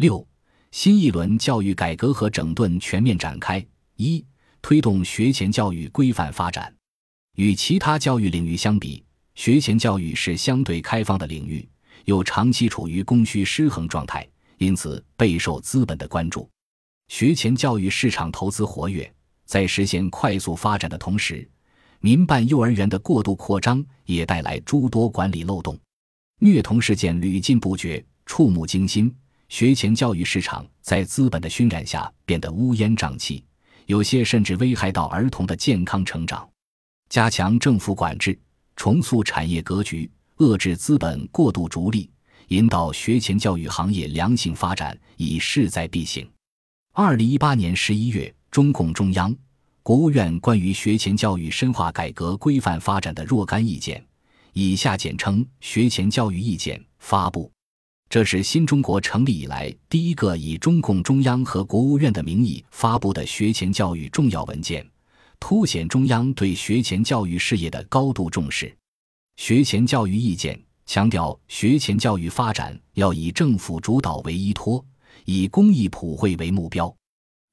六、新一轮教育改革和整顿全面展开。一、推动学前教育规范发展。与其他教育领域相比，学前教育是相对开放的领域，又长期处于供需失衡状态，因此备受资本的关注。学前教育市场投资活跃，在实现快速发展的同时，民办幼儿园的过度扩张也带来诸多管理漏洞，虐童事件屡禁不绝，触目惊心。学前教育市场在资本的熏染下变得乌烟瘴气，有些甚至危害到儿童的健康成长。加强政府管制，重塑产业格局，遏制资本过度逐利，引导学前教育行业良性发展，已势在必行。二零一八年十一月，中共中央、国务院关于学前教育深化改革规范发展的若干意见（以下简称《学前教育意见》）发布。这是新中国成立以来第一个以中共中央和国务院的名义发布的学前教育重要文件。凸显中央对学前教育事业的高度重视。学前教育意见强调，学前教育发展要以政府主导为依托，以公益普惠为目标。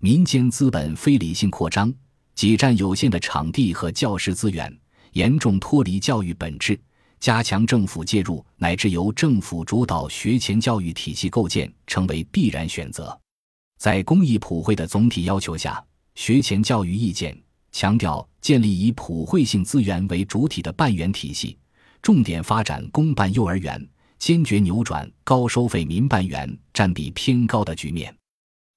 民间资本非理性扩张，挤占有限的场地和教师资源，严重脱离教育本质。加强政府介入乃至由政府主导学前教育体系构建，成为必然选择。在公益普惠的总体要求下，学前教育意见。强调建立以普惠性资源为主体的办园体系，重点发展公办幼儿园，坚决扭转高收费民办园占比偏高的局面。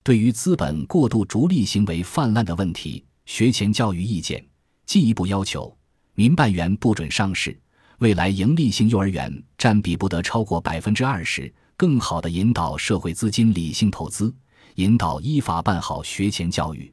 对于资本过度逐利行为泛滥的问题，学前教育意见进一步要求，民办园不准上市，未来盈利性幼儿园占比不得超过百分之二十，更好地引导社会资金理性投资，引导依法办好学前教育。